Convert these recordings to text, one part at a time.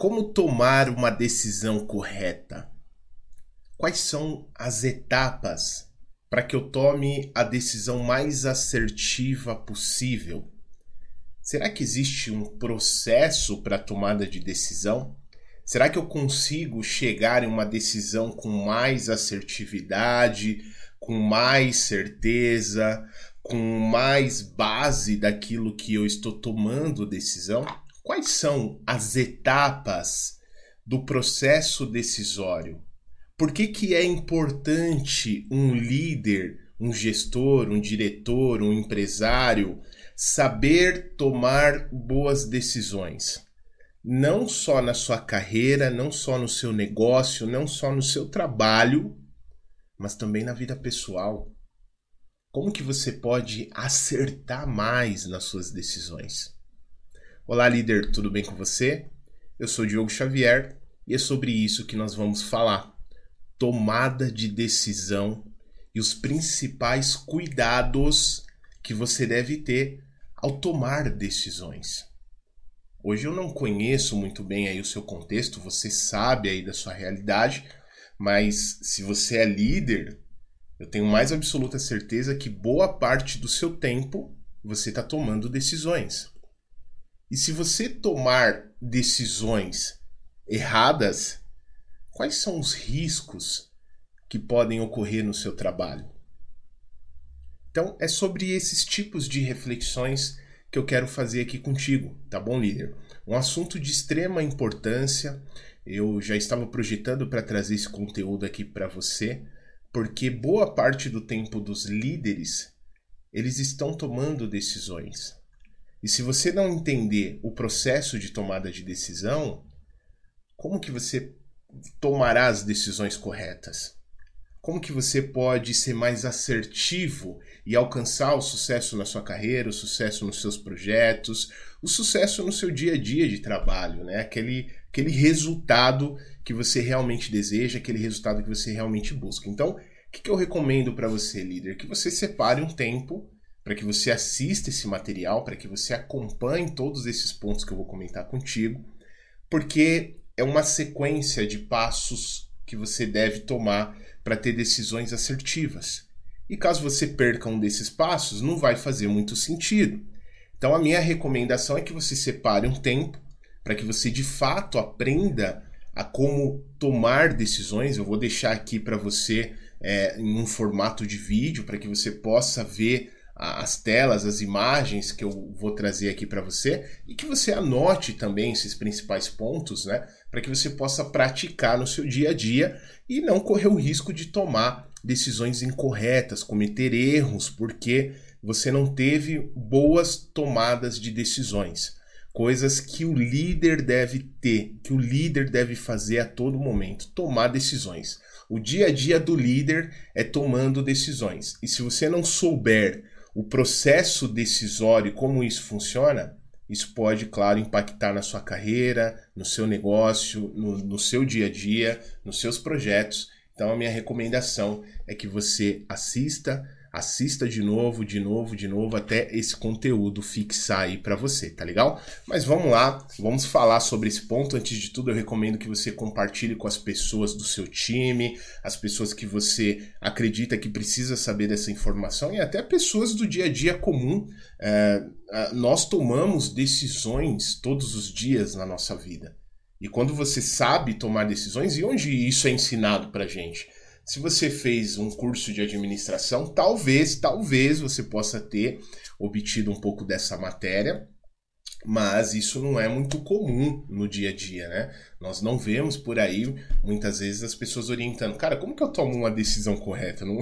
Como tomar uma decisão correta? Quais são as etapas para que eu tome a decisão mais assertiva possível? Será que existe um processo para tomada de decisão? Será que eu consigo chegar em uma decisão com mais assertividade, com mais certeza, com mais base daquilo que eu estou tomando decisão? Quais são as etapas do processo decisório? Por que, que é importante um líder, um gestor, um diretor, um empresário saber tomar boas decisões? Não só na sua carreira, não só no seu negócio, não só no seu trabalho, mas também na vida pessoal. Como que você pode acertar mais nas suas decisões? Olá, líder, tudo bem com você? Eu sou Diogo Xavier e é sobre isso que nós vamos falar. Tomada de decisão e os principais cuidados que você deve ter ao tomar decisões. Hoje eu não conheço muito bem aí o seu contexto, você sabe aí da sua realidade, mas se você é líder, eu tenho mais absoluta certeza que boa parte do seu tempo você está tomando decisões. E se você tomar decisões erradas, quais são os riscos que podem ocorrer no seu trabalho? Então, é sobre esses tipos de reflexões que eu quero fazer aqui contigo, tá bom, líder? Um assunto de extrema importância. Eu já estava projetando para trazer esse conteúdo aqui para você, porque boa parte do tempo dos líderes eles estão tomando decisões. E se você não entender o processo de tomada de decisão, como que você tomará as decisões corretas? Como que você pode ser mais assertivo e alcançar o sucesso na sua carreira, o sucesso nos seus projetos, o sucesso no seu dia a dia de trabalho, né? Aquele, aquele resultado que você realmente deseja, aquele resultado que você realmente busca. Então, o que, que eu recomendo para você, líder? Que você separe um tempo para que você assista esse material, para que você acompanhe todos esses pontos que eu vou comentar contigo, porque é uma sequência de passos que você deve tomar para ter decisões assertivas. E caso você perca um desses passos, não vai fazer muito sentido. Então, a minha recomendação é que você separe um tempo para que você de fato aprenda a como tomar decisões. Eu vou deixar aqui para você é, em um formato de vídeo para que você possa ver as telas, as imagens que eu vou trazer aqui para você e que você anote também esses principais pontos, né, para que você possa praticar no seu dia a dia e não correr o risco de tomar decisões incorretas, cometer erros, porque você não teve boas tomadas de decisões. Coisas que o líder deve ter, que o líder deve fazer a todo momento, tomar decisões. O dia a dia do líder é tomando decisões. E se você não souber o processo decisório, como isso funciona, isso pode, claro, impactar na sua carreira, no seu negócio, no, no seu dia a dia, nos seus projetos. Então, a minha recomendação é que você assista assista de novo, de novo, de novo, até esse conteúdo fixar aí para você, tá legal? Mas vamos lá, vamos falar sobre esse ponto. Antes de tudo, eu recomendo que você compartilhe com as pessoas do seu time, as pessoas que você acredita que precisa saber dessa informação e até pessoas do dia a dia comum. É, nós tomamos decisões todos os dias na nossa vida. E quando você sabe tomar decisões, e onde isso é ensinado pra gente? Se você fez um curso de administração, talvez, talvez você possa ter obtido um pouco dessa matéria, mas isso não é muito comum no dia a dia, né? Nós não vemos por aí muitas vezes as pessoas orientando, cara, como que eu tomo uma decisão correta? Não,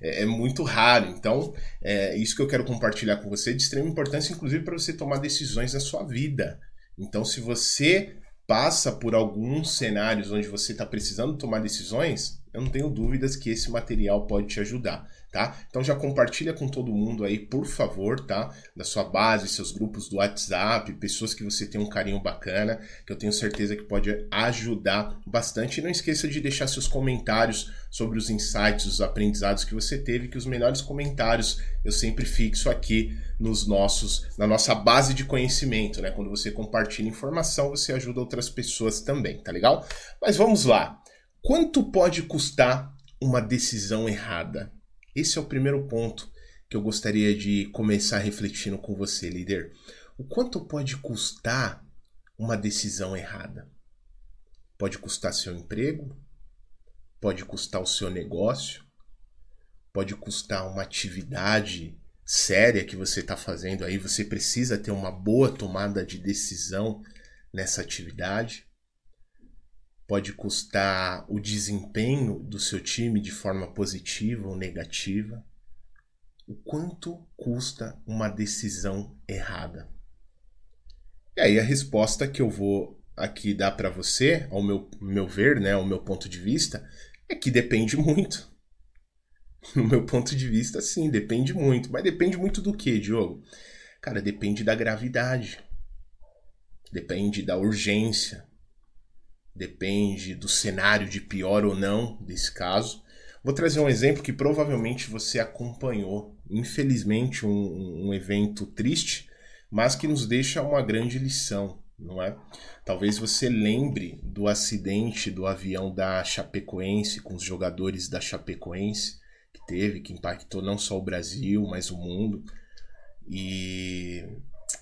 é, é, muito raro. Então, é isso que eu quero compartilhar com você de extrema importância, inclusive para você tomar decisões na sua vida. Então, se você passa por alguns cenários onde você está precisando tomar decisões, eu não tenho dúvidas que esse material pode te ajudar, tá? Então já compartilha com todo mundo aí, por favor, tá? Da sua base, seus grupos do WhatsApp, pessoas que você tem um carinho bacana, que eu tenho certeza que pode ajudar bastante. E não esqueça de deixar seus comentários sobre os insights, os aprendizados que você teve, que os melhores comentários eu sempre fixo aqui nos nossos, na nossa base de conhecimento, né? Quando você compartilha informação, você ajuda outras pessoas também, tá legal? Mas vamos lá. Quanto pode custar uma decisão errada? Esse é o primeiro ponto que eu gostaria de começar refletindo com você, líder. O quanto pode custar uma decisão errada? Pode custar seu emprego? Pode custar o seu negócio? Pode custar uma atividade séria que você está fazendo aí? Você precisa ter uma boa tomada de decisão nessa atividade? Pode custar o desempenho do seu time de forma positiva ou negativa. O quanto custa uma decisão errada? E aí a resposta que eu vou aqui dar para você, ao meu, meu ver, né, ao meu ponto de vista, é que depende muito. No meu ponto de vista, sim, depende muito. Mas depende muito do que, Diogo? Cara, depende da gravidade. Depende da urgência depende do cenário de pior ou não desse caso. Vou trazer um exemplo que provavelmente você acompanhou, infelizmente, um, um evento triste, mas que nos deixa uma grande lição, não é? Talvez você lembre do acidente do avião da Chapecoense com os jogadores da Chapecoense que teve, que impactou não só o Brasil, mas o mundo. E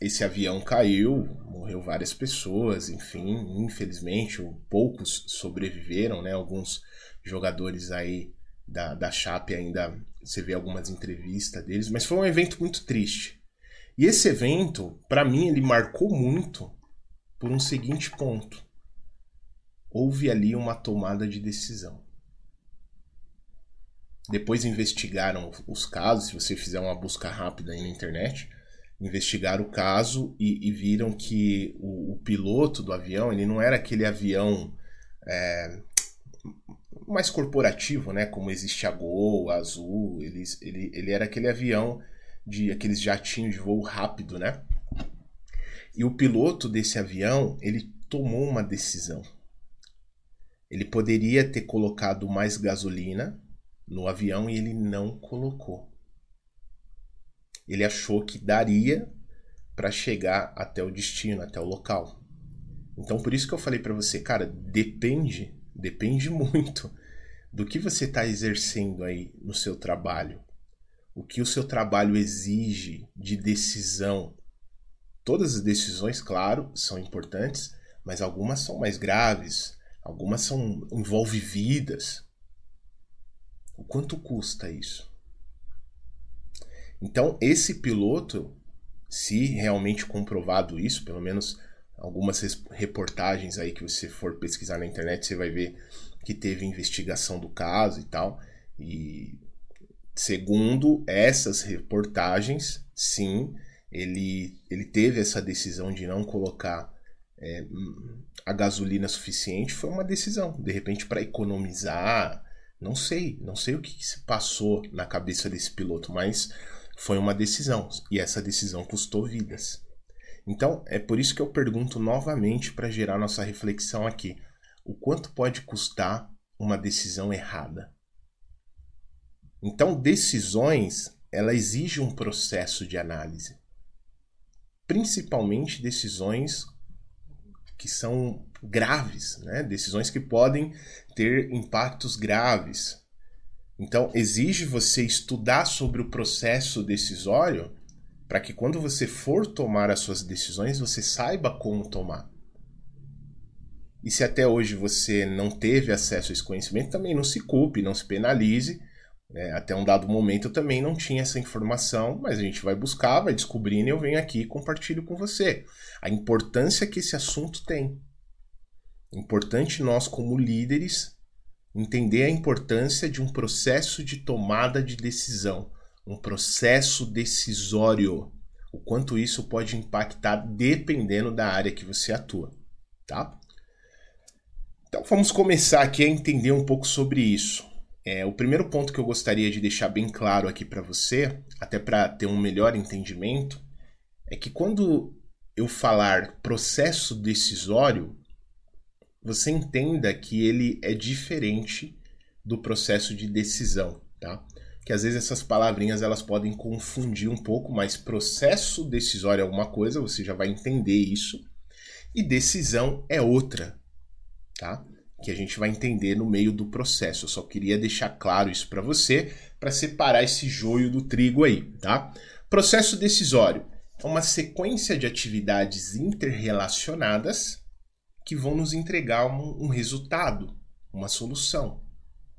esse avião caiu, morreu várias pessoas, enfim, infelizmente poucos sobreviveram, né? Alguns jogadores aí da, da Chape ainda você vê algumas entrevistas deles, mas foi um evento muito triste. E esse evento, para mim, ele marcou muito por um seguinte ponto. Houve ali uma tomada de decisão. Depois investigaram os casos, se você fizer uma busca rápida aí na internet, investigaram o caso e, e viram que o, o, piloto do avião ele não era aquele avião é, mais corporativo, né? Como existe a Gol, a Azul, ele, ele, ele era aquele avião de aqueles jatinhos de voo rápido, né? E o piloto desse avião ele tomou uma decisão. Ele poderia ter colocado mais gasolina no avião e ele não colocou ele achou que daria para chegar até o destino, até o local. Então por isso que eu falei para você, cara, depende, depende muito do que você está exercendo aí no seu trabalho. O que o seu trabalho exige de decisão. Todas as decisões, claro, são importantes, mas algumas são mais graves, algumas são envolvem vidas. O quanto custa isso? Então, esse piloto, se realmente comprovado isso, pelo menos algumas reportagens aí que você for pesquisar na internet, você vai ver que teve investigação do caso e tal. E segundo essas reportagens, sim, ele, ele teve essa decisão de não colocar é, a gasolina suficiente. Foi uma decisão, de repente, para economizar. Não sei, não sei o que, que se passou na cabeça desse piloto, mas foi uma decisão e essa decisão custou vidas. Então, é por isso que eu pergunto novamente para gerar nossa reflexão aqui: o quanto pode custar uma decisão errada? Então, decisões, ela exige um processo de análise. Principalmente decisões que são graves, né? Decisões que podem ter impactos graves, então, exige você estudar sobre o processo decisório para que quando você for tomar as suas decisões, você saiba como tomar. E se até hoje você não teve acesso a esse conhecimento, também não se culpe, não se penalize. É, até um dado momento eu também não tinha essa informação, mas a gente vai buscar, vai descobrindo e eu venho aqui e compartilho com você. A importância que esse assunto tem. Importante nós, como líderes, entender a importância de um processo de tomada de decisão, um processo decisório, o quanto isso pode impactar dependendo da área que você atua, tá? Então vamos começar aqui a entender um pouco sobre isso. É, o primeiro ponto que eu gostaria de deixar bem claro aqui para você, até para ter um melhor entendimento, é que quando eu falar processo decisório, você entenda que ele é diferente do processo de decisão, tá? Que às vezes essas palavrinhas elas podem confundir um pouco, mas processo decisório é uma coisa, você já vai entender isso, e decisão é outra, tá? Que a gente vai entender no meio do processo. Eu só queria deixar claro isso para você, para separar esse joio do trigo aí, tá? Processo decisório é uma sequência de atividades interrelacionadas que vão nos entregar um, um resultado, uma solução.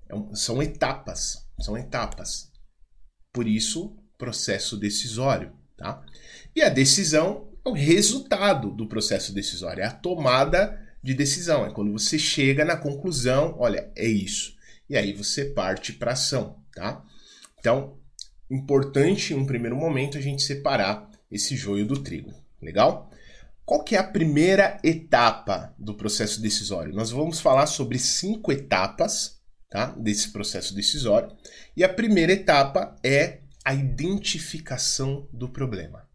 É um, são etapas, são etapas. Por isso, processo decisório, tá? E a decisão é o resultado do processo decisório, é a tomada de decisão, é quando você chega na conclusão, olha, é isso. E aí você parte para ação, tá? Então, importante em um primeiro momento a gente separar esse joio do trigo. Legal? Qual que é a primeira etapa do processo decisório? Nós vamos falar sobre cinco etapas tá, desse processo decisório. E a primeira etapa é a identificação do problema.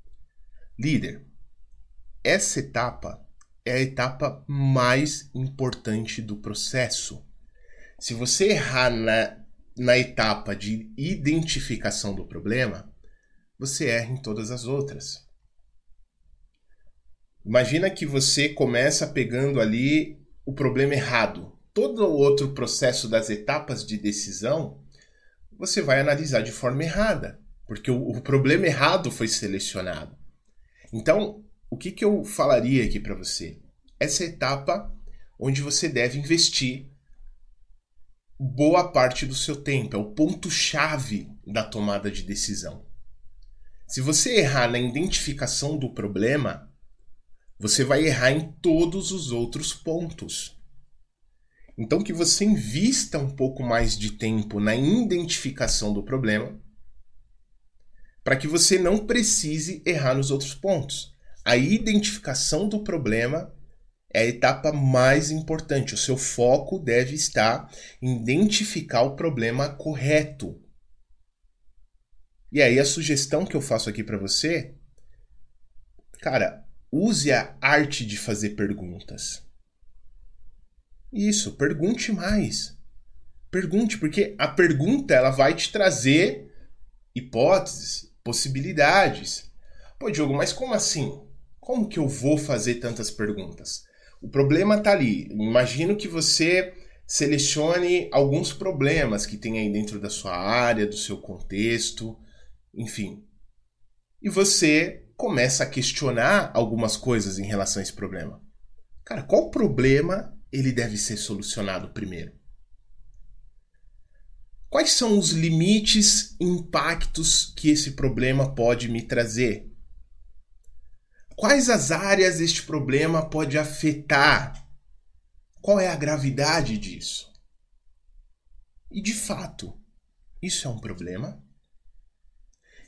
Líder, essa etapa é a etapa mais importante do processo. Se você errar na, na etapa de identificação do problema, você erra em todas as outras. Imagina que você começa pegando ali o problema errado. Todo o outro processo das etapas de decisão você vai analisar de forma errada, porque o, o problema errado foi selecionado. Então, o que, que eu falaria aqui para você? Essa etapa onde você deve investir boa parte do seu tempo, é o ponto-chave da tomada de decisão. Se você errar na identificação do problema, você vai errar em todos os outros pontos. Então, que você invista um pouco mais de tempo na identificação do problema, para que você não precise errar nos outros pontos. A identificação do problema é a etapa mais importante. O seu foco deve estar em identificar o problema correto. E aí a sugestão que eu faço aqui para você, cara, use a arte de fazer perguntas. Isso, pergunte mais. Pergunte, porque a pergunta ela vai te trazer hipóteses, possibilidades. Pô, Diogo, mas como assim? Como que eu vou fazer tantas perguntas? O problema está ali. Imagino que você selecione alguns problemas que tem aí dentro da sua área, do seu contexto enfim. E você começa a questionar algumas coisas em relação a esse problema. Cara, qual problema ele deve ser solucionado primeiro? Quais são os limites e impactos que esse problema pode me trazer? Quais as áreas este problema pode afetar? Qual é a gravidade disso? E de fato, isso é um problema?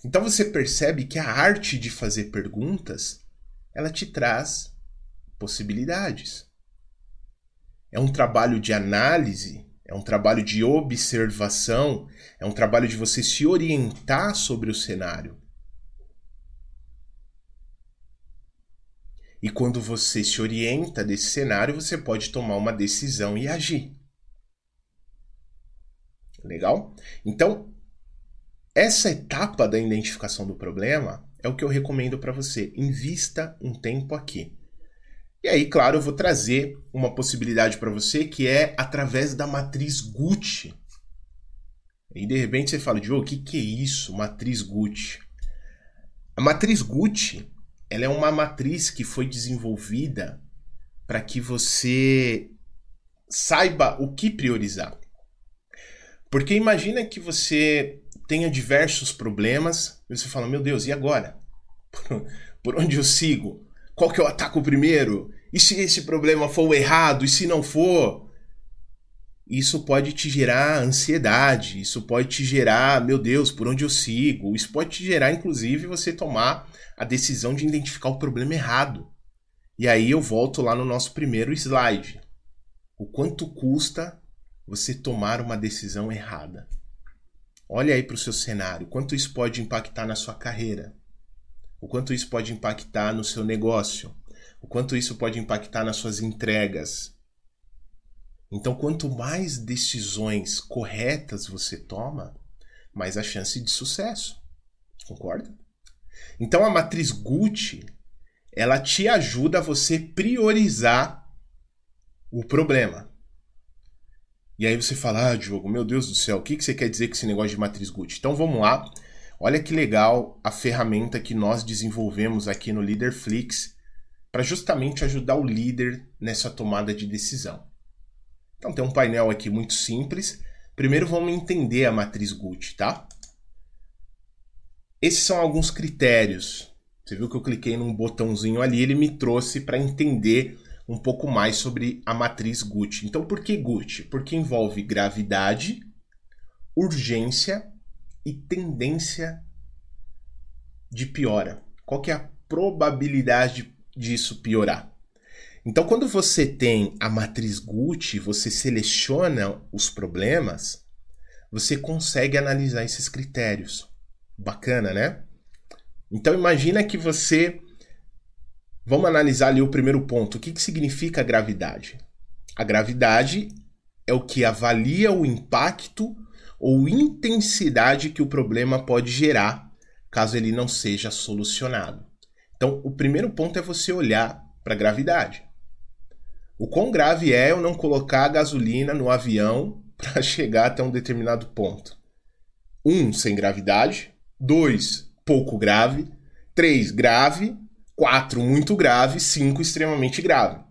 Então você percebe que a arte de fazer perguntas, ela te traz possibilidades. É um trabalho de análise, é um trabalho de observação, é um trabalho de você se orientar sobre o cenário. E quando você se orienta desse cenário, você pode tomar uma decisão e agir. Legal? Então, essa etapa da identificação do problema é o que eu recomendo para você. Invista um tempo aqui. E aí, claro, eu vou trazer uma possibilidade para você que é através da matriz Gucci. E de repente você fala, Diogo, o que, que é isso, matriz Gucci? A matriz Gucci ela é uma matriz que foi desenvolvida para que você saiba o que priorizar. Porque imagina que você tenha diversos problemas, e você fala, meu Deus, e agora? Por onde eu sigo? Qual que eu ataco primeiro? E se esse problema for o errado? E se não for? Isso pode te gerar ansiedade, isso pode te gerar, meu Deus, por onde eu sigo? Isso pode te gerar, inclusive, você tomar a decisão de identificar o problema errado. E aí eu volto lá no nosso primeiro slide. o quanto custa você tomar uma decisão errada. Olha aí para o seu cenário, quanto isso pode impactar na sua carreira, o quanto isso pode impactar no seu negócio, o quanto isso pode impactar nas suas entregas. Então, quanto mais decisões corretas você toma, mais a chance de sucesso. Concorda? Então, a matriz Gucci, ela te ajuda a você priorizar o problema. E aí você fala, ah, Diogo, meu Deus do céu, o que, que você quer dizer com esse negócio de matriz Gucci? Então vamos lá. Olha que legal a ferramenta que nós desenvolvemos aqui no Leaderflix para justamente ajudar o líder nessa tomada de decisão. Então tem um painel aqui muito simples. Primeiro vamos entender a matriz Gucci, tá? Esses são alguns critérios. Você viu que eu cliquei num botãozinho ali, ele me trouxe para entender um pouco mais sobre a matriz Gucci. Então, por que Gucci? Porque envolve gravidade, urgência e tendência de piora. Qual que é a probabilidade disso piorar? Então, quando você tem a matriz Gucci, você seleciona os problemas, você consegue analisar esses critérios. Bacana, né? Então, imagina que você Vamos analisar ali o primeiro ponto. O que, que significa gravidade? A gravidade é o que avalia o impacto ou intensidade que o problema pode gerar caso ele não seja solucionado. Então, o primeiro ponto é você olhar para a gravidade. O quão grave é eu não colocar gasolina no avião para chegar até um determinado ponto? Um, sem gravidade. Dois, pouco grave. Três, grave. 4 muito grave, 5 extremamente grave.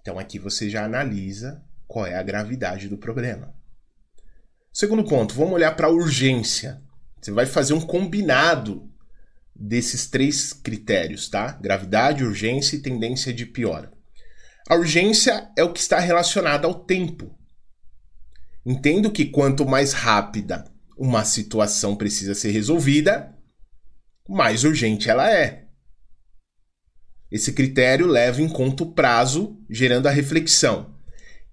Então aqui você já analisa qual é a gravidade do problema. Segundo ponto, vamos olhar para a urgência. Você vai fazer um combinado desses três critérios, tá? Gravidade, urgência e tendência de piora. A urgência é o que está relacionado ao tempo. Entendo que quanto mais rápida uma situação precisa ser resolvida, mais urgente ela é. Esse critério leva em conta o prazo, gerando a reflexão.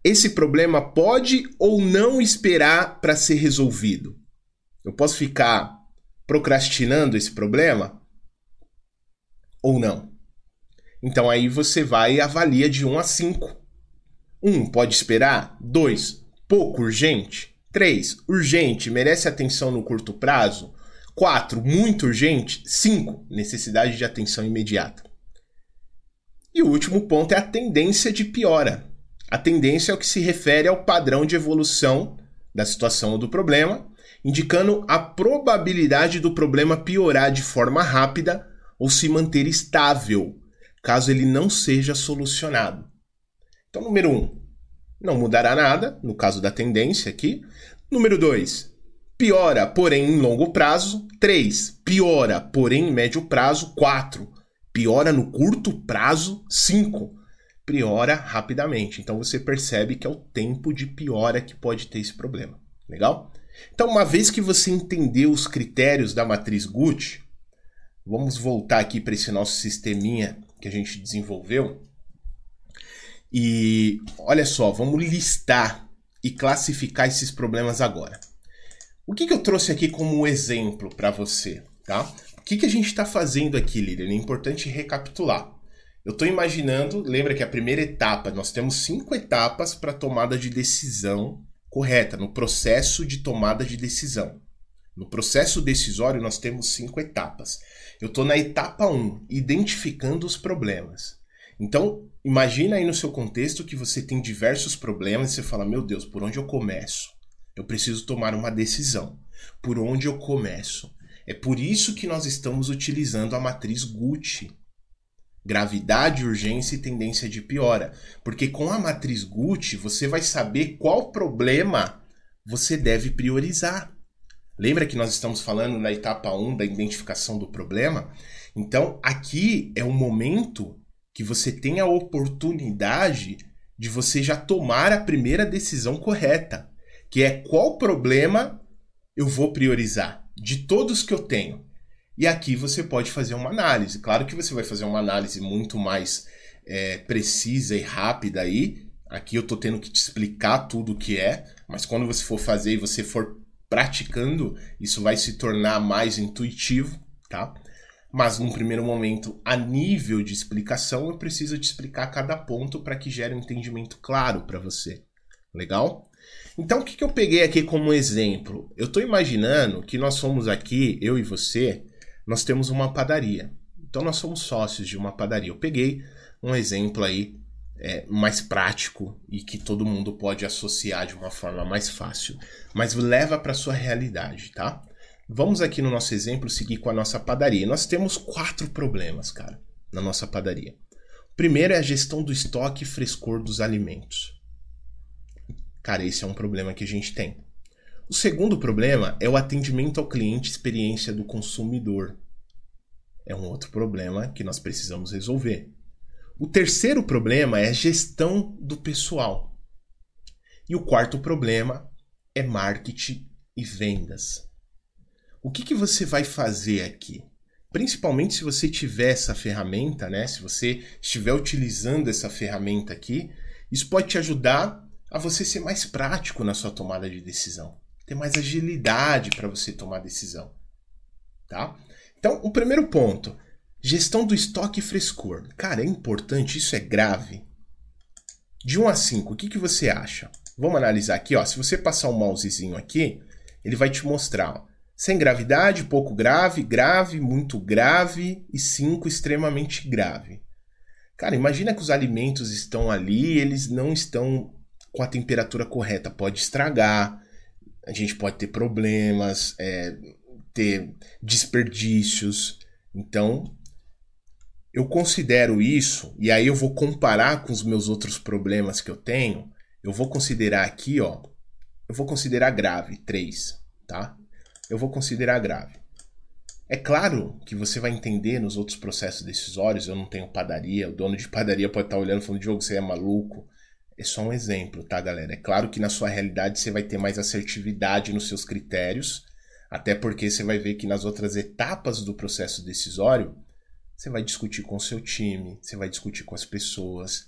Esse problema pode ou não esperar para ser resolvido? Eu posso ficar procrastinando esse problema? Ou não? Então aí você vai e avalia de 1 a 5. 1 pode esperar? 2 pouco urgente? 3 urgente, merece atenção no curto prazo? 4. Muito urgente. 5. Necessidade de atenção imediata. E o último ponto é a tendência de piora. A tendência é o que se refere ao padrão de evolução da situação ou do problema, indicando a probabilidade do problema piorar de forma rápida ou se manter estável, caso ele não seja solucionado. Então, número 1, um, não mudará nada, no caso da tendência aqui. Número 2, piora, porém em longo prazo. 3. Piora, porém em médio prazo. 4. Piora no curto prazo. 5. Piora rapidamente. Então você percebe que é o tempo de piora que pode ter esse problema. Legal? Então, uma vez que você entendeu os critérios da matriz Gucci, vamos voltar aqui para esse nosso sisteminha que a gente desenvolveu. E olha só, vamos listar e classificar esses problemas agora. O que, que eu trouxe aqui como exemplo para você, tá? O que, que a gente está fazendo aqui, líder? É importante recapitular. Eu estou imaginando, lembra que a primeira etapa, nós temos cinco etapas para tomada de decisão correta, no processo de tomada de decisão. No processo decisório, nós temos cinco etapas. Eu estou na etapa 1, um, identificando os problemas. Então, imagina aí no seu contexto que você tem diversos problemas e você fala, meu Deus, por onde eu começo? Eu preciso tomar uma decisão. Por onde eu começo? É por isso que nós estamos utilizando a matriz Gucci. Gravidade, urgência e tendência de piora. Porque com a matriz Gucci você vai saber qual problema você deve priorizar. Lembra que nós estamos falando na etapa 1 da identificação do problema? Então, aqui é o momento que você tem a oportunidade de você já tomar a primeira decisão correta que é qual problema eu vou priorizar de todos que eu tenho. E aqui você pode fazer uma análise. Claro que você vai fazer uma análise muito mais é, precisa e rápida aí. Aqui eu tô tendo que te explicar tudo o que é, mas quando você for fazer e você for praticando, isso vai se tornar mais intuitivo, tá? Mas num primeiro momento, a nível de explicação, eu preciso te explicar cada ponto para que gere um entendimento claro para você. Legal? Então, o que, que eu peguei aqui como exemplo? Eu estou imaginando que nós somos aqui, eu e você, nós temos uma padaria. Então, nós somos sócios de uma padaria. Eu peguei um exemplo aí é, mais prático e que todo mundo pode associar de uma forma mais fácil, mas leva para sua realidade, tá? Vamos aqui no nosso exemplo seguir com a nossa padaria. Nós temos quatro problemas, cara, na nossa padaria. O primeiro é a gestão do estoque e frescor dos alimentos. Cara, esse é um problema que a gente tem. O segundo problema é o atendimento ao cliente, experiência do consumidor. É um outro problema que nós precisamos resolver. O terceiro problema é a gestão do pessoal. E o quarto problema é marketing e vendas. O que, que você vai fazer aqui? Principalmente se você tiver essa ferramenta, né? Se você estiver utilizando essa ferramenta aqui, isso pode te ajudar a você ser mais prático na sua tomada de decisão, ter mais agilidade para você tomar decisão, tá? Então, o primeiro ponto, Gestão do estoque e frescor. Cara, é importante, isso é grave. De 1 a 5, o que, que você acha? Vamos analisar aqui, ó. Se você passar o um mousezinho aqui, ele vai te mostrar, ó, sem gravidade, pouco grave, grave, muito grave e 5 extremamente grave. Cara, imagina que os alimentos estão ali, eles não estão com a temperatura correta, pode estragar, a gente pode ter problemas, é, ter desperdícios. Então, eu considero isso, e aí eu vou comparar com os meus outros problemas que eu tenho, eu vou considerar aqui, ó, eu vou considerar grave, 3, tá? Eu vou considerar grave. É claro que você vai entender nos outros processos decisórios, eu não tenho padaria, o dono de padaria pode estar olhando e falando, Diogo, você é maluco. É só um exemplo, tá, galera? É claro que na sua realidade você vai ter mais assertividade nos seus critérios, até porque você vai ver que nas outras etapas do processo decisório, você vai discutir com o seu time, você vai discutir com as pessoas.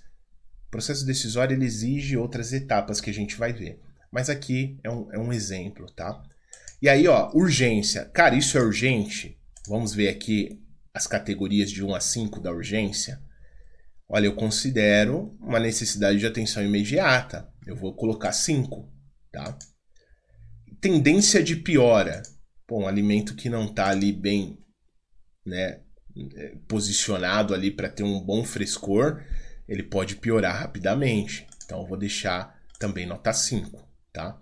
O processo decisório ele exige outras etapas que a gente vai ver. Mas aqui é um, é um exemplo, tá? E aí, ó, urgência. Cara, isso é urgente? Vamos ver aqui as categorias de 1 a 5 da urgência. Olha, eu considero uma necessidade de atenção imediata. Eu vou colocar 5, tá? Tendência de piora. Pô, um alimento que não tá ali bem, né, é, posicionado ali para ter um bom frescor, ele pode piorar rapidamente. Então eu vou deixar também nota 5, tá?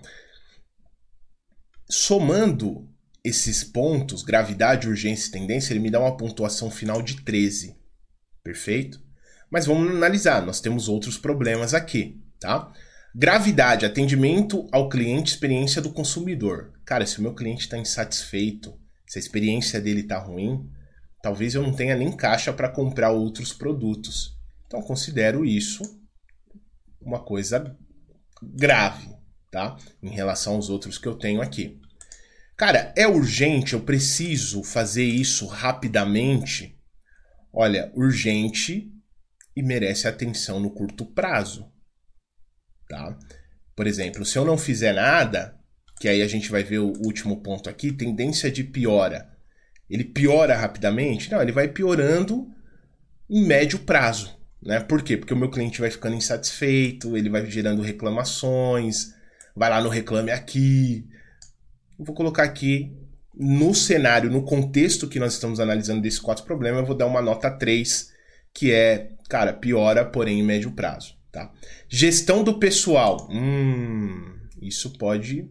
Somando esses pontos, gravidade, urgência e tendência, ele me dá uma pontuação final de 13. Perfeito? Mas vamos analisar, nós temos outros problemas aqui, tá? Gravidade, atendimento ao cliente, experiência do consumidor. Cara, se o meu cliente está insatisfeito, se a experiência dele está ruim, talvez eu não tenha nem caixa para comprar outros produtos. Então considero isso uma coisa grave, tá? Em relação aos outros que eu tenho aqui. Cara, é urgente, eu preciso fazer isso rapidamente. Olha, urgente e merece atenção no curto prazo, tá? Por exemplo, se eu não fizer nada, que aí a gente vai ver o último ponto aqui, tendência de piora ele piora rapidamente? Não, ele vai piorando em médio prazo. Né? Por quê? Porque o meu cliente vai ficando insatisfeito, ele vai gerando reclamações, vai lá no Reclame Aqui. Eu vou colocar aqui no cenário, no contexto que nós estamos analisando desses quatro problemas, eu vou dar uma nota 3, que é, cara, piora, porém em médio prazo. Tá? Gestão do pessoal. Hum, isso pode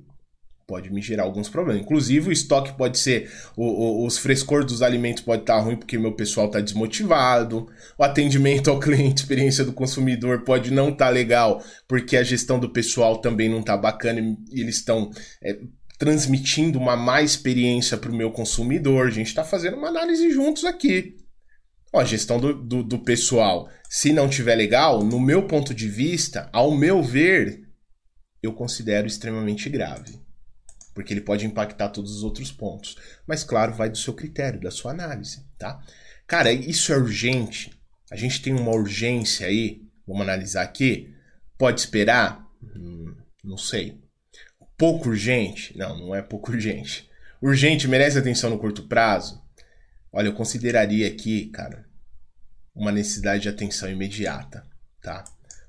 pode me gerar alguns problemas. Inclusive, o estoque pode ser. O, o, os frescor dos alimentos pode estar ruim porque meu pessoal está desmotivado. O atendimento ao cliente, experiência do consumidor pode não estar tá legal porque a gestão do pessoal também não está bacana e eles estão. É, transmitindo uma má experiência para o meu consumidor. A gente está fazendo uma análise juntos aqui. Ó, a gestão do, do, do pessoal, se não tiver legal, no meu ponto de vista, ao meu ver, eu considero extremamente grave porque ele pode impactar todos os outros pontos. Mas, claro, vai do seu critério, da sua análise, tá? Cara, isso é urgente. A gente tem uma urgência aí, vamos analisar aqui. Pode esperar? Hum, não sei. Pouco urgente? Não, não é pouco urgente. Urgente merece atenção no curto prazo? Olha, eu consideraria aqui, cara, uma necessidade de atenção imediata, tá?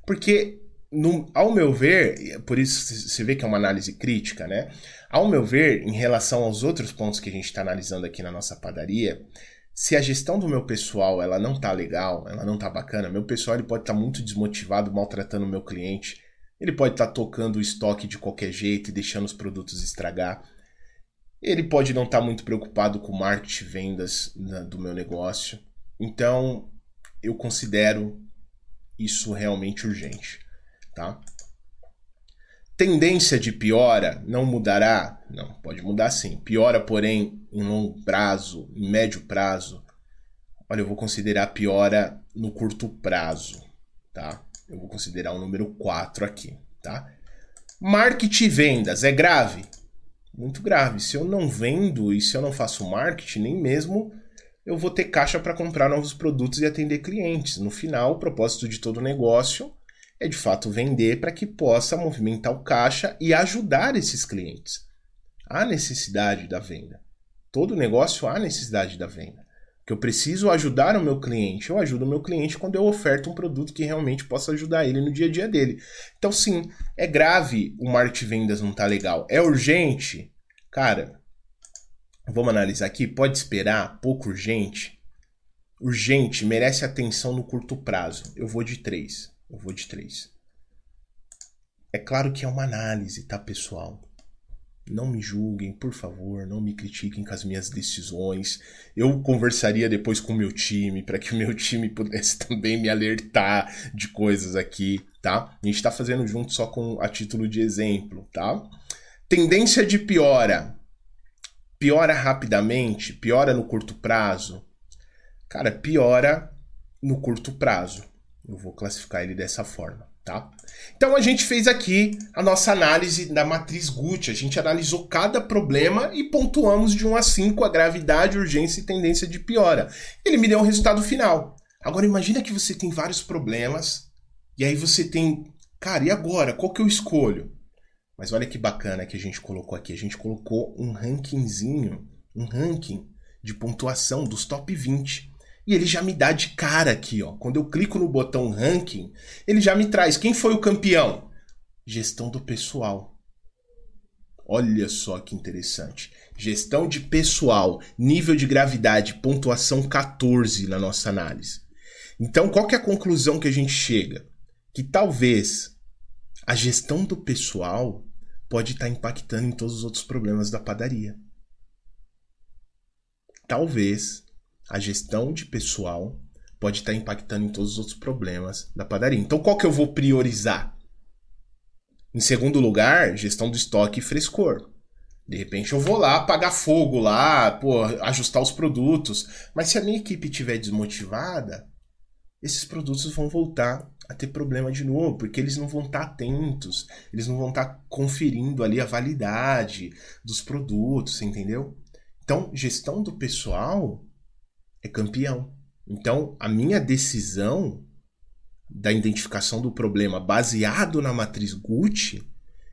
Porque, no, ao meu ver, por isso você vê que é uma análise crítica, né? Ao meu ver, em relação aos outros pontos que a gente está analisando aqui na nossa padaria, se a gestão do meu pessoal ela não tá legal, ela não tá bacana, meu pessoal ele pode estar tá muito desmotivado, maltratando o meu cliente, ele pode estar tá tocando o estoque de qualquer jeito e deixando os produtos estragar. Ele pode não estar tá muito preocupado com marketing vendas do meu negócio. Então, eu considero isso realmente urgente, tá? Tendência de piora não mudará? Não, pode mudar sim. Piora, porém, em longo prazo, em médio prazo. Olha, eu vou considerar piora no curto prazo, tá? Eu vou considerar o número 4 aqui, tá? Marketing e vendas é grave? Muito grave. Se eu não vendo e se eu não faço marketing, nem mesmo eu vou ter caixa para comprar novos produtos e atender clientes. No final, o propósito de todo negócio é de fato vender para que possa movimentar o caixa e ajudar esses clientes. Há necessidade da venda. Todo negócio há necessidade da venda. Que eu preciso ajudar o meu cliente. Eu ajudo o meu cliente quando eu oferto um produto que realmente possa ajudar ele no dia a dia dele. Então, sim, é grave o marketing vendas não tá legal. É urgente? Cara, vamos analisar aqui. Pode esperar? Pouco urgente? Urgente merece atenção no curto prazo. Eu vou de três. Eu vou de três. É claro que é uma análise, tá, pessoal? Não me julguem, por favor, não me critiquem com as minhas decisões. Eu conversaria depois com o meu time para que o meu time pudesse também me alertar de coisas aqui, tá? A gente está fazendo junto só com a título de exemplo, tá? Tendência de piora. Piora rapidamente, piora no curto prazo. Cara, piora no curto prazo. Eu vou classificar ele dessa forma, tá? Então a gente fez aqui a nossa análise da matriz Gucci. A gente analisou cada problema e pontuamos de 1 a 5 a gravidade, urgência e tendência de piora. Ele me deu o resultado final. Agora imagina que você tem vários problemas e aí você tem, cara, e agora? Qual que eu escolho? Mas olha que bacana que a gente colocou aqui. A gente colocou um rankingzinho, um ranking de pontuação dos top 20. E ele já me dá de cara aqui, ó. Quando eu clico no botão ranking, ele já me traz quem foi o campeão. Gestão do pessoal. Olha só que interessante. Gestão de pessoal, nível de gravidade, pontuação 14 na nossa análise. Então, qual que é a conclusão que a gente chega? Que talvez a gestão do pessoal pode estar impactando em todos os outros problemas da padaria. Talvez a gestão de pessoal pode estar impactando em todos os outros problemas da padaria. Então, qual que eu vou priorizar? Em segundo lugar, gestão do estoque e frescor. De repente eu vou lá apagar fogo lá, pô, ajustar os produtos. Mas se a minha equipe estiver desmotivada, esses produtos vão voltar a ter problema de novo, porque eles não vão estar atentos, eles não vão estar conferindo ali a validade dos produtos, entendeu? Então, gestão do pessoal é campeão. Então, a minha decisão da identificação do problema baseado na matriz Gucci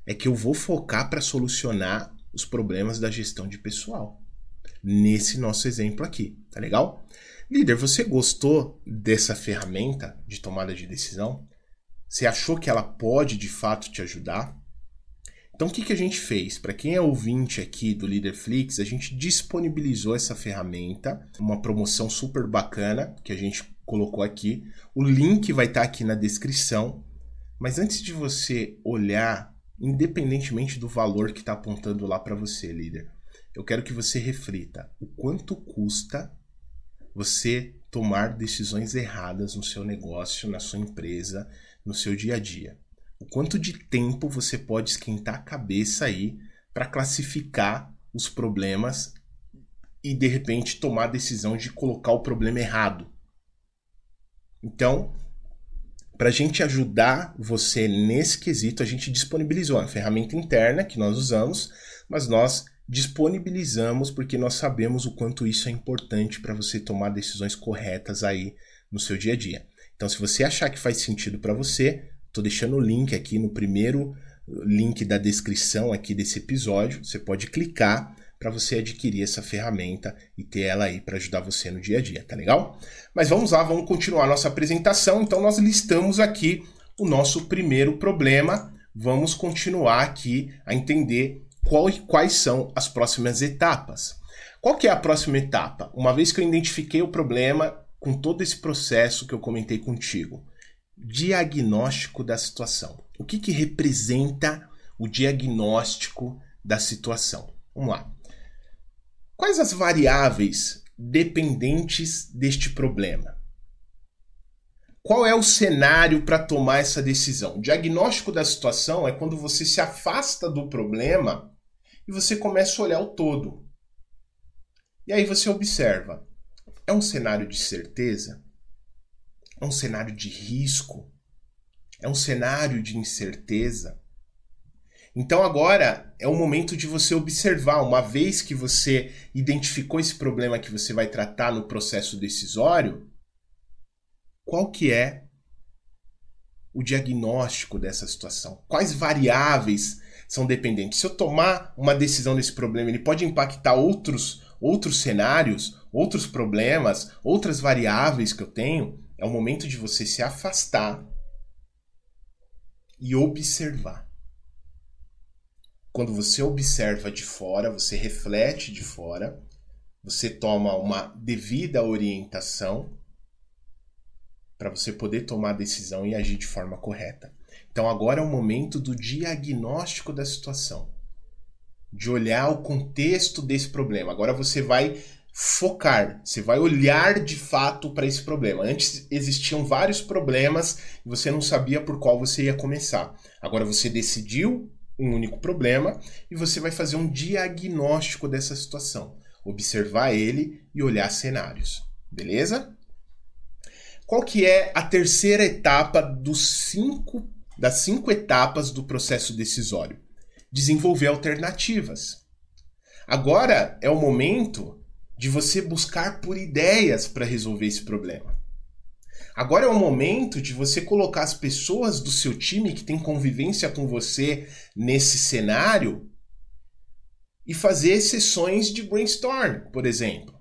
é que eu vou focar para solucionar os problemas da gestão de pessoal. Nesse nosso exemplo aqui, tá legal? Líder, você gostou dessa ferramenta de tomada de decisão? Você achou que ela pode de fato te ajudar? Então, o que, que a gente fez? Para quem é ouvinte aqui do Leaderflix, a gente disponibilizou essa ferramenta, uma promoção super bacana que a gente colocou aqui. O link vai estar tá aqui na descrição. Mas antes de você olhar, independentemente do valor que está apontando lá para você, líder, eu quero que você reflita o quanto custa você tomar decisões erradas no seu negócio, na sua empresa, no seu dia a dia o quanto de tempo você pode esquentar a cabeça aí para classificar os problemas e de repente tomar a decisão de colocar o problema errado. Então, para a gente ajudar você nesse quesito, a gente disponibilizou uma ferramenta interna que nós usamos, mas nós disponibilizamos porque nós sabemos o quanto isso é importante para você tomar decisões corretas aí no seu dia a dia. Então, se você achar que faz sentido para você, estou deixando o link aqui no primeiro link da descrição aqui desse episódio. Você pode clicar para você adquirir essa ferramenta e ter ela aí para ajudar você no dia a dia, tá legal? Mas vamos lá, vamos continuar nossa apresentação. Então nós listamos aqui o nosso primeiro problema. Vamos continuar aqui a entender qual, quais são as próximas etapas. Qual que é a próxima etapa? Uma vez que eu identifiquei o problema com todo esse processo que eu comentei contigo, diagnóstico da situação. O que, que representa o diagnóstico da situação? Vamos lá. Quais as variáveis dependentes deste problema? Qual é o cenário para tomar essa decisão? O diagnóstico da situação é quando você se afasta do problema e você começa a olhar o todo. E aí você observa: é um cenário de certeza? É um cenário de risco? É um cenário de incerteza? Então agora é o momento de você observar, uma vez que você identificou esse problema que você vai tratar no processo decisório, qual que é o diagnóstico dessa situação? Quais variáveis são dependentes? Se eu tomar uma decisão nesse problema, ele pode impactar outros outros cenários, outros problemas, outras variáveis que eu tenho. É o momento de você se afastar e observar. Quando você observa de fora, você reflete de fora, você toma uma devida orientação para você poder tomar a decisão e agir de forma correta. Então agora é o momento do diagnóstico da situação, de olhar o contexto desse problema. Agora você vai focar, você vai olhar de fato para esse problema. Antes existiam vários problemas e você não sabia por qual você ia começar. Agora você decidiu um único problema e você vai fazer um diagnóstico dessa situação, observar ele e olhar cenários. Beleza? Qual que é a terceira etapa dos cinco, das cinco etapas do processo decisório? Desenvolver alternativas. Agora é o momento de você buscar por ideias para resolver esse problema. Agora é o momento de você colocar as pessoas do seu time que tem convivência com você nesse cenário e fazer sessões de brainstorm, por exemplo.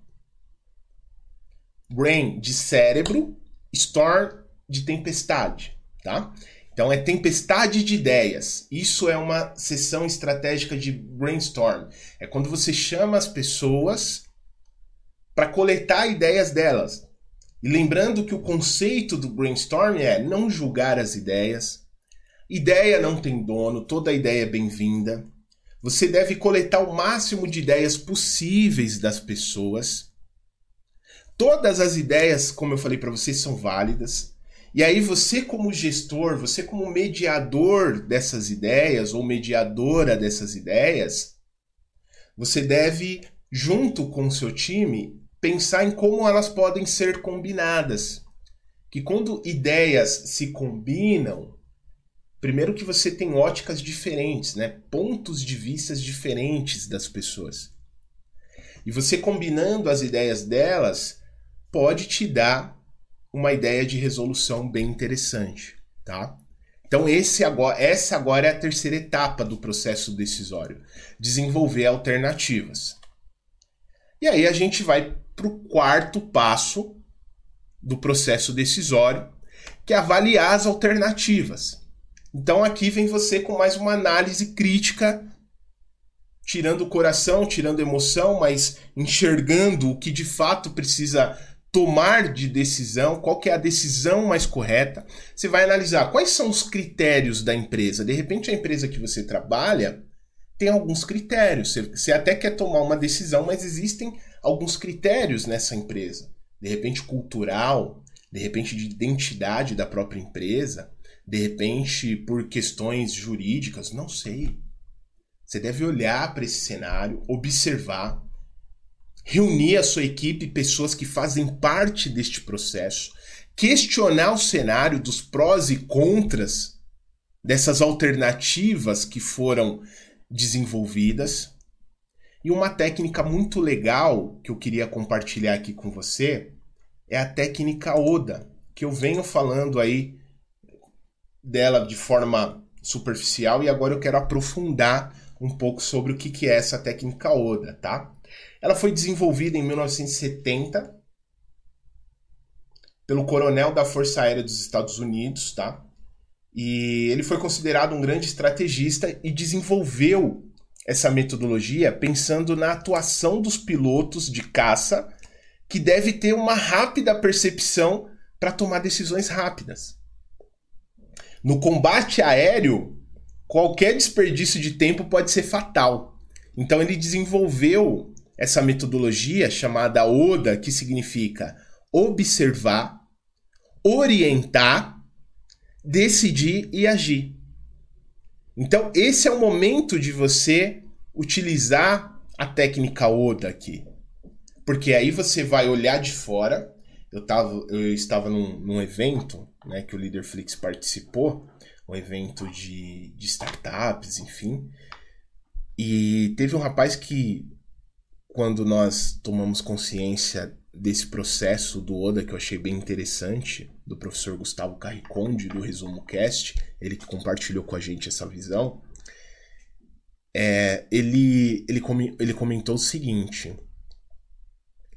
Brain de cérebro, storm de tempestade, tá? Então é tempestade de ideias. Isso é uma sessão estratégica de brainstorm. É quando você chama as pessoas para coletar ideias delas. E lembrando que o conceito do brainstorming é não julgar as ideias. Ideia não tem dono, toda ideia é bem-vinda. Você deve coletar o máximo de ideias possíveis das pessoas. Todas as ideias, como eu falei para vocês, são válidas. E aí você como gestor, você como mediador dessas ideias ou mediadora dessas ideias, você deve junto com o seu time pensar em como elas podem ser combinadas. Que quando ideias se combinam, primeiro que você tem óticas diferentes, né? pontos de vistas diferentes das pessoas. E você combinando as ideias delas pode te dar uma ideia de resolução bem interessante, tá? Então esse agora, essa agora é a terceira etapa do processo decisório, desenvolver alternativas. E aí a gente vai para o quarto passo do processo decisório, que é avaliar as alternativas. Então aqui vem você com mais uma análise crítica, tirando o coração, tirando emoção, mas enxergando o que de fato precisa tomar de decisão, qual que é a decisão mais correta. Você vai analisar quais são os critérios da empresa. De repente a empresa que você trabalha tem alguns critérios. Você até quer tomar uma decisão, mas existem alguns critérios nessa empresa, de repente cultural, de repente de identidade da própria empresa, de repente por questões jurídicas, não sei. Você deve olhar para esse cenário, observar, reunir a sua equipe, pessoas que fazem parte deste processo, questionar o cenário dos prós e contras dessas alternativas que foram desenvolvidas e uma técnica muito legal que eu queria compartilhar aqui com você é a técnica Oda, que eu venho falando aí dela de forma superficial e agora eu quero aprofundar um pouco sobre o que é essa técnica Oda, tá? Ela foi desenvolvida em 1970 pelo coronel da Força Aérea dos Estados Unidos, tá? E ele foi considerado um grande estrategista e desenvolveu essa metodologia pensando na atuação dos pilotos de caça, que deve ter uma rápida percepção para tomar decisões rápidas. No combate aéreo, qualquer desperdício de tempo pode ser fatal. Então ele desenvolveu essa metodologia chamada ODA, que significa observar, orientar, decidir e agir. Então, esse é o momento de você utilizar a técnica ODA aqui. Porque aí você vai olhar de fora. Eu, tava, eu estava num, num evento né, que o Leaderflix participou, um evento de, de startups, enfim. E teve um rapaz que, quando nós tomamos consciência desse processo do Oda, que eu achei bem interessante, do professor Gustavo Carriconde, do Resumo Cast, ele que compartilhou com a gente essa visão, é, ele, ele, ele comentou o seguinte: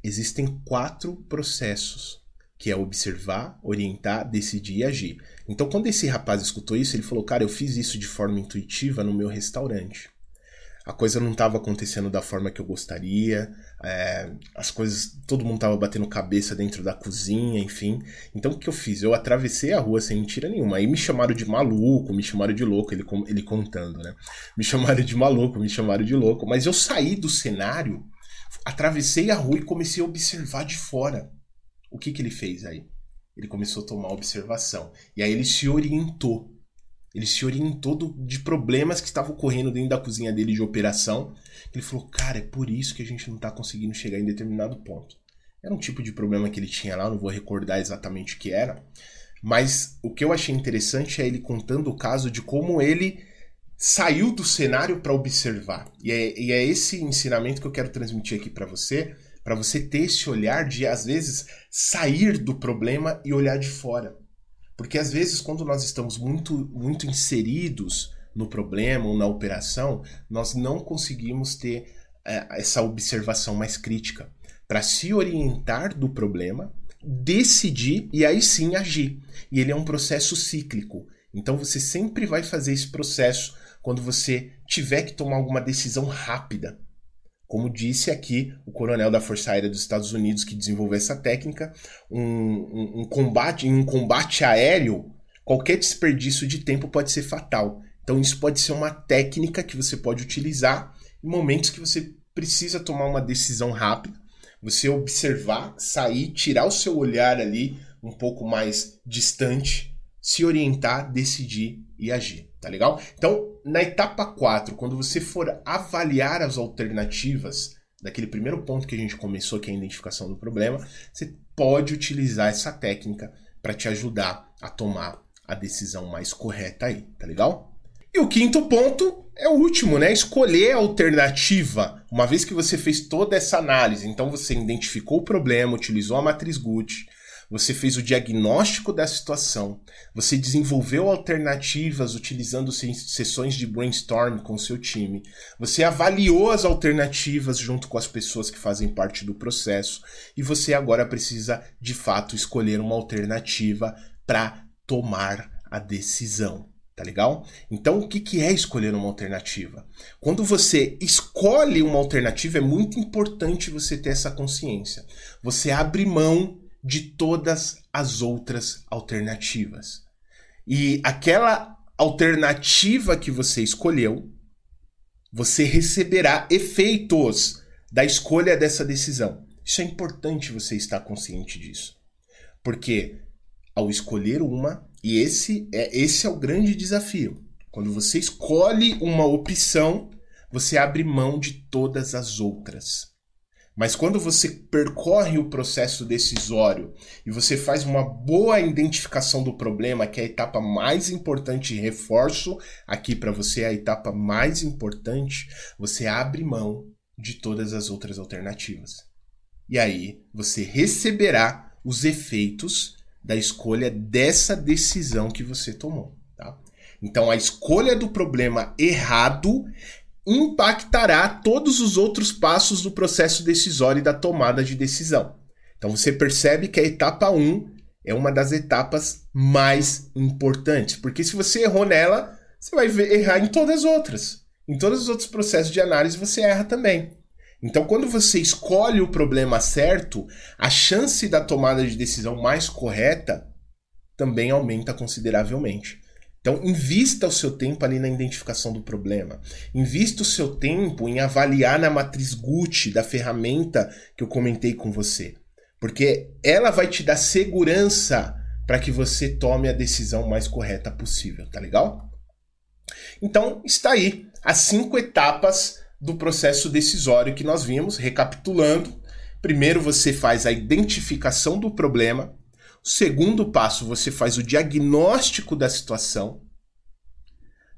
existem quatro processos, que é observar, orientar, decidir e agir. Então, quando esse rapaz escutou isso, ele falou: Cara, eu fiz isso de forma intuitiva no meu restaurante a coisa não estava acontecendo da forma que eu gostaria, é, as coisas, todo mundo estava batendo cabeça dentro da cozinha, enfim. Então o que eu fiz? Eu atravessei a rua sem mentira nenhuma. Aí me chamaram de maluco, me chamaram de louco, ele, ele contando, né? Me chamaram de maluco, me chamaram de louco. Mas eu saí do cenário, atravessei a rua e comecei a observar de fora. O que, que ele fez aí? Ele começou a tomar observação. E aí ele se orientou ele se orientou do, de problemas que estavam ocorrendo dentro da cozinha dele de operação. Ele falou, cara, é por isso que a gente não está conseguindo chegar em determinado ponto. Era um tipo de problema que ele tinha lá, não vou recordar exatamente o que era. Mas o que eu achei interessante é ele contando o caso de como ele saiu do cenário para observar. E é, e é esse ensinamento que eu quero transmitir aqui para você, para você ter esse olhar de, às vezes, sair do problema e olhar de fora. Porque às vezes, quando nós estamos muito, muito inseridos no problema ou na operação, nós não conseguimos ter é, essa observação mais crítica para se orientar do problema, decidir e aí sim agir. E ele é um processo cíclico. Então você sempre vai fazer esse processo quando você tiver que tomar alguma decisão rápida. Como disse aqui o coronel da Força Aérea dos Estados Unidos que desenvolveu essa técnica, um, um, um combate em um combate aéreo, qualquer desperdício de tempo pode ser fatal. Então isso pode ser uma técnica que você pode utilizar em momentos que você precisa tomar uma decisão rápida, você observar, sair, tirar o seu olhar ali um pouco mais distante, se orientar, decidir e agir tá legal? Então, na etapa 4, quando você for avaliar as alternativas daquele primeiro ponto que a gente começou, que é a identificação do problema, você pode utilizar essa técnica para te ajudar a tomar a decisão mais correta aí, tá legal? E o quinto ponto é o último, né? Escolher a alternativa. Uma vez que você fez toda essa análise, então você identificou o problema, utilizou a matriz Gucci, você fez o diagnóstico da situação, você desenvolveu alternativas utilizando sessões de brainstorm com seu time, você avaliou as alternativas junto com as pessoas que fazem parte do processo e você agora precisa de fato escolher uma alternativa para tomar a decisão. Tá legal? Então, o que, que é escolher uma alternativa? Quando você escolhe uma alternativa, é muito importante você ter essa consciência. Você abre mão de todas as outras alternativas. E aquela alternativa que você escolheu, você receberá efeitos da escolha dessa decisão. Isso é importante você estar consciente disso. Porque ao escolher uma, e esse é esse é o grande desafio. Quando você escolhe uma opção, você abre mão de todas as outras. Mas quando você percorre o processo decisório e você faz uma boa identificação do problema, que é a etapa mais importante, reforço aqui para você a etapa mais importante, você abre mão de todas as outras alternativas. E aí você receberá os efeitos da escolha dessa decisão que você tomou. Tá? Então, a escolha do problema errado impactará todos os outros passos do processo decisório e da tomada de decisão. Então, você percebe que a etapa 1 é uma das etapas mais importantes, porque se você errou nela, você vai errar em todas as outras. Em todos os outros processos de análise você erra também. Então, quando você escolhe o problema certo, a chance da tomada de decisão mais correta também aumenta consideravelmente. Então, invista o seu tempo ali na identificação do problema. Invista o seu tempo em avaliar na matriz Gucci da ferramenta que eu comentei com você. Porque ela vai te dar segurança para que você tome a decisão mais correta possível, tá legal? Então, está aí as cinco etapas do processo decisório que nós vimos, recapitulando. Primeiro você faz a identificação do problema. Segundo passo, você faz o diagnóstico da situação.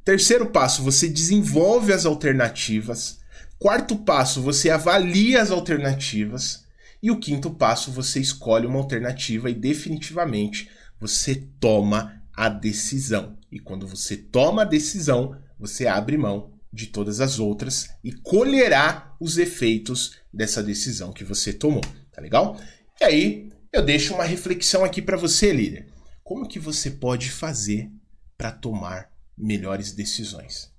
Terceiro passo, você desenvolve as alternativas. Quarto passo, você avalia as alternativas. E o quinto passo, você escolhe uma alternativa e definitivamente você toma a decisão. E quando você toma a decisão, você abre mão de todas as outras e colherá os efeitos dessa decisão que você tomou, tá legal? E aí, eu deixo uma reflexão aqui para você, líder. Como que você pode fazer para tomar melhores decisões?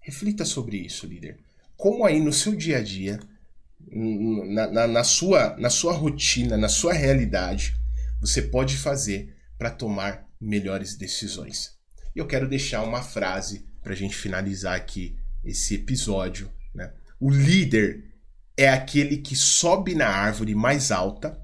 Reflita sobre isso, líder. Como aí no seu dia a dia, na, na, na sua, na sua rotina, na sua realidade, você pode fazer para tomar melhores decisões? E eu quero deixar uma frase para a gente finalizar aqui esse episódio. Né? O líder é aquele que sobe na árvore mais alta,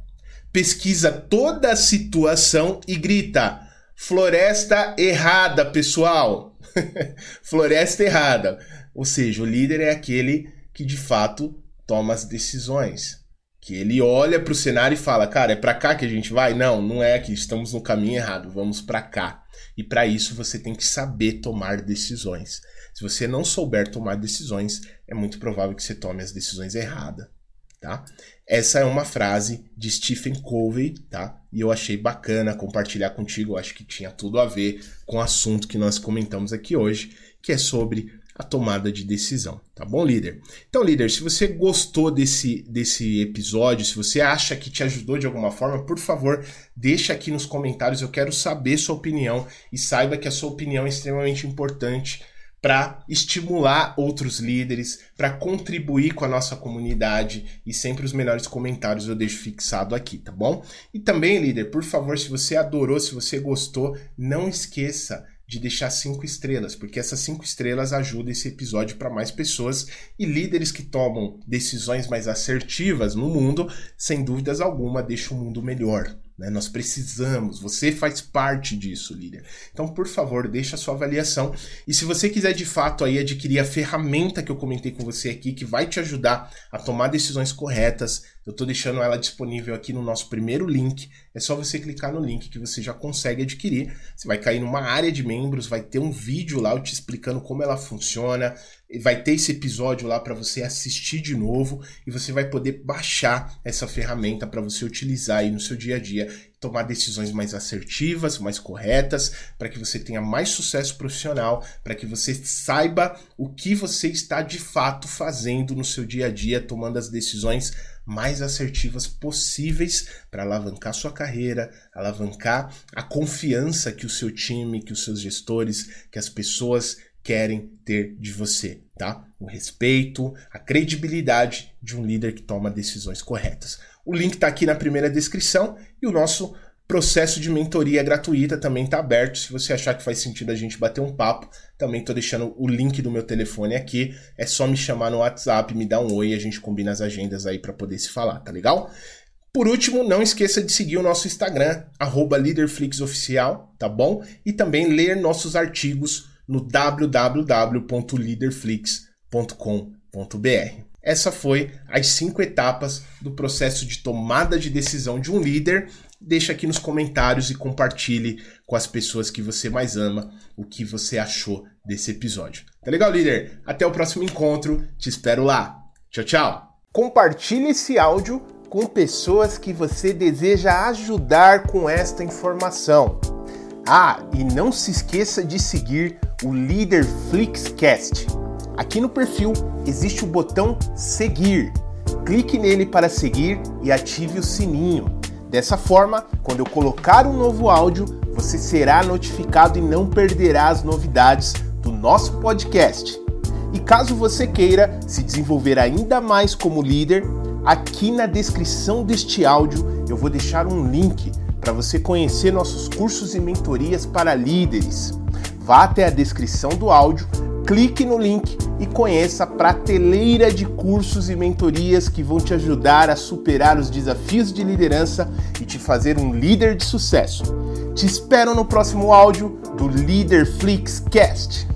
pesquisa toda a situação e grita: floresta errada, pessoal! floresta errada. Ou seja, o líder é aquele que de fato toma as decisões. Que ele olha para o cenário e fala: cara, é para cá que a gente vai? Não, não é aqui, estamos no caminho errado, vamos para cá. E para isso você tem que saber tomar decisões. Se você não souber tomar decisões, é muito provável que você tome as decisões erradas, tá? Essa é uma frase de Stephen Covey, tá? E eu achei bacana compartilhar contigo, eu acho que tinha tudo a ver com o assunto que nós comentamos aqui hoje, que é sobre a tomada de decisão, tá bom, líder? Então, líder, se você gostou desse, desse episódio, se você acha que te ajudou de alguma forma, por favor, deixa aqui nos comentários, eu quero saber sua opinião e saiba que a sua opinião é extremamente importante para estimular outros líderes, para contribuir com a nossa comunidade e sempre os melhores comentários eu deixo fixado aqui, tá bom? E também, líder, por favor, se você adorou, se você gostou, não esqueça de deixar cinco estrelas, porque essas cinco estrelas ajudam esse episódio para mais pessoas e líderes que tomam decisões mais assertivas no mundo, sem dúvidas alguma, deixam o mundo melhor. Né? Nós precisamos, você faz parte disso, líder. Então, por favor, deixa a sua avaliação. E se você quiser de fato aí adquirir a ferramenta que eu comentei com você aqui, que vai te ajudar a tomar decisões corretas, eu estou deixando ela disponível aqui no nosso primeiro link. É só você clicar no link que você já consegue adquirir. Você vai cair numa área de membros, vai ter um vídeo lá te explicando como ela funciona, vai ter esse episódio lá para você assistir de novo e você vai poder baixar essa ferramenta para você utilizar aí no seu dia a dia, tomar decisões mais assertivas, mais corretas, para que você tenha mais sucesso profissional, para que você saiba o que você está de fato fazendo no seu dia a dia, tomando as decisões mais assertivas possíveis para alavancar sua carreira, alavancar a confiança que o seu time, que os seus gestores, que as pessoas querem ter de você, tá? O respeito, a credibilidade de um líder que toma decisões corretas. O link está aqui na primeira descrição e o nosso processo de mentoria gratuita também está aberto. Se você achar que faz sentido a gente bater um papo, também estou deixando o link do meu telefone aqui. É só me chamar no WhatsApp, me dar um oi a gente combina as agendas aí para poder se falar, tá legal? Por último, não esqueça de seguir o nosso Instagram, LeaderFlixOficial, tá bom? E também ler nossos artigos no www.leaderflix.com.br. Essa foi as cinco etapas do processo de tomada de decisão de um líder. Deixa aqui nos comentários e compartilhe com as pessoas que você mais ama o que você achou desse episódio. Tá legal, líder? Até o próximo encontro. Te espero lá. Tchau, tchau. Compartilhe esse áudio com pessoas que você deseja ajudar com esta informação. Ah, e não se esqueça de seguir o Líder Flixcast. Aqui no perfil existe o botão seguir. Clique nele para seguir e ative o sininho. Dessa forma, quando eu colocar um novo áudio, você será notificado e não perderá as novidades do nosso podcast. E caso você queira se desenvolver ainda mais como líder, aqui na descrição deste áudio eu vou deixar um link para você conhecer nossos cursos e mentorias para líderes. Vá até a descrição do áudio, clique no link e conheça a prateleira de cursos e mentorias que vão te ajudar a superar os desafios de liderança e te fazer um líder de sucesso. Te espero no próximo áudio do Leader Flix Cast.